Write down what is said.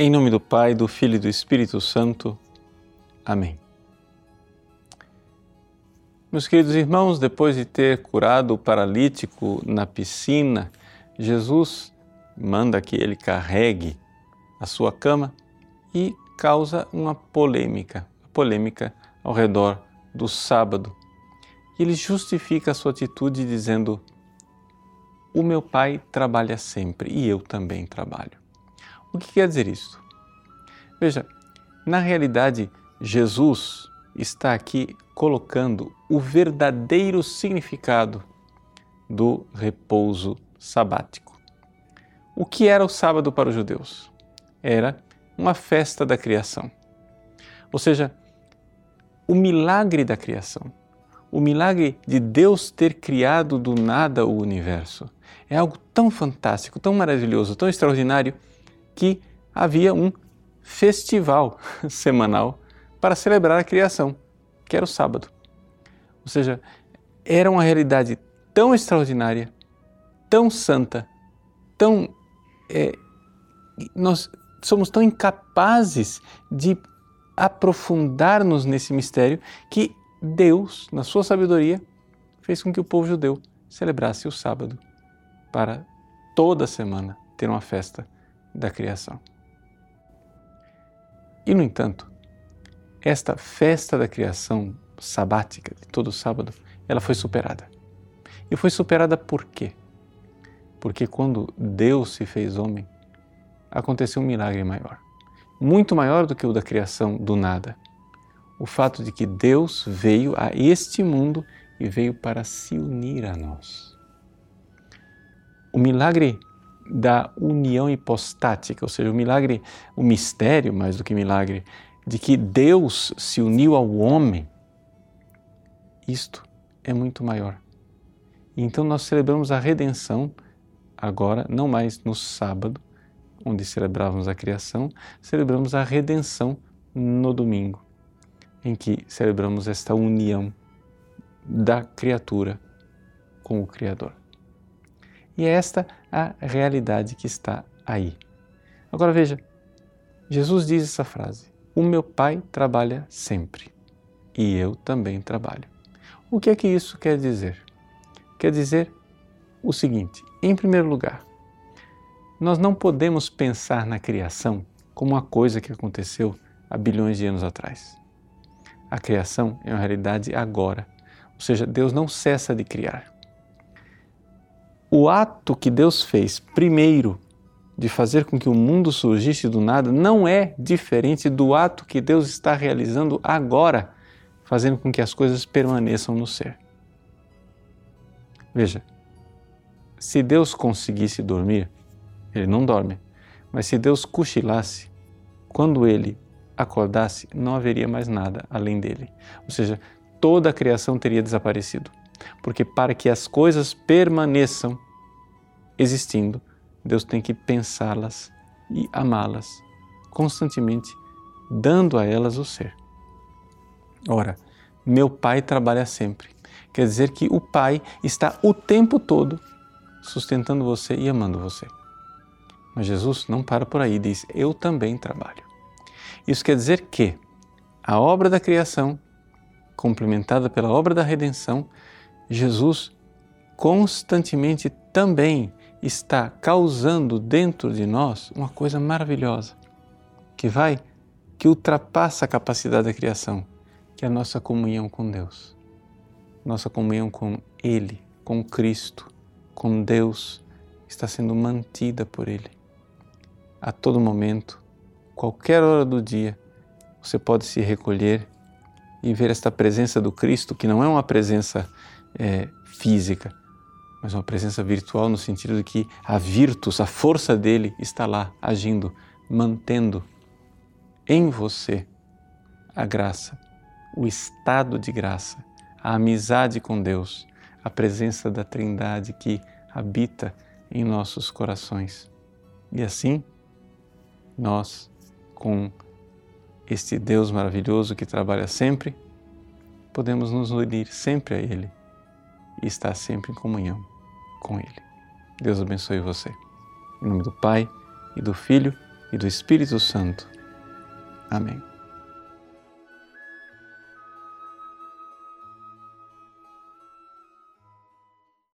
Em nome do Pai, do Filho e do Espírito Santo. Amém. Meus queridos irmãos, depois de ter curado o paralítico na piscina, Jesus manda que ele carregue a sua cama e causa uma polêmica, polêmica ao redor do sábado. Ele justifica a sua atitude dizendo: O meu pai trabalha sempre e eu também trabalho. O que quer dizer isso? Veja, na realidade, Jesus está aqui colocando o verdadeiro significado do repouso sabático. O que era o sábado para os judeus? Era uma festa da criação. Ou seja, o milagre da criação, o milagre de Deus ter criado do nada o universo, é algo tão fantástico, tão maravilhoso, tão extraordinário que havia um festival semanal para celebrar a criação, que era o sábado. Ou seja, era uma realidade tão extraordinária, tão santa, tão. É, nós somos tão incapazes de aprofundar-nos nesse mistério que Deus, na sua sabedoria, fez com que o povo judeu celebrasse o sábado para toda semana ter uma festa da criação. E, no entanto, esta festa da criação sabática de todo sábado, ela foi superada. E foi superada por quê? Porque quando Deus se fez homem, aconteceu um milagre maior. Muito maior do que o da criação do nada. O fato de que Deus veio a este mundo e veio para se unir a nós. O milagre da união hipostática, ou seja, o milagre, o mistério mais do que milagre, de que Deus se uniu ao homem, isto é muito maior. Então nós celebramos a redenção agora, não mais no sábado, onde celebrávamos a criação, celebramos a redenção no domingo, em que celebramos esta união da criatura com o Criador. E é esta a realidade que está aí. Agora veja, Jesus diz essa frase: O meu Pai trabalha sempre e eu também trabalho. O que é que isso quer dizer? Quer dizer o seguinte: em primeiro lugar, nós não podemos pensar na criação como uma coisa que aconteceu há bilhões de anos atrás. A criação é uma realidade agora, ou seja, Deus não cessa de criar o ato que Deus fez primeiro de fazer com que o mundo surgisse do nada não é diferente do ato que Deus está realizando agora, fazendo com que as coisas permaneçam no ser. Veja, se Deus conseguisse dormir, ele não dorme, mas se Deus cochilasse, quando ele acordasse, não haveria mais nada além dele. Ou seja, toda a criação teria desaparecido. Porque para que as coisas permaneçam existindo, Deus tem que pensá-las e amá-las constantemente, dando a elas o ser. Ora, meu Pai trabalha sempre. Quer dizer que o Pai está o tempo todo sustentando você e amando você. Mas Jesus não para por aí, diz: Eu também trabalho. Isso quer dizer que a obra da criação, complementada pela obra da redenção, Jesus constantemente também está causando dentro de nós uma coisa maravilhosa, que vai, que ultrapassa a capacidade da criação, que é a nossa comunhão com Deus, nossa comunhão com Ele, com Cristo, com Deus, está sendo mantida por Ele. A todo momento, qualquer hora do dia, você pode se recolher e ver esta presença do Cristo, que não é uma presença é, física, mas uma presença virtual no sentido de que a virtus, a força dele está lá agindo, mantendo em você a graça, o estado de graça, a amizade com Deus, a presença da Trindade que habita em nossos corações. E assim, nós, com este Deus maravilhoso que trabalha sempre, podemos nos unir sempre a Ele e estar sempre em comunhão com Ele. Deus abençoe você. Em nome do Pai, e do Filho, e do Espírito Santo. Amém.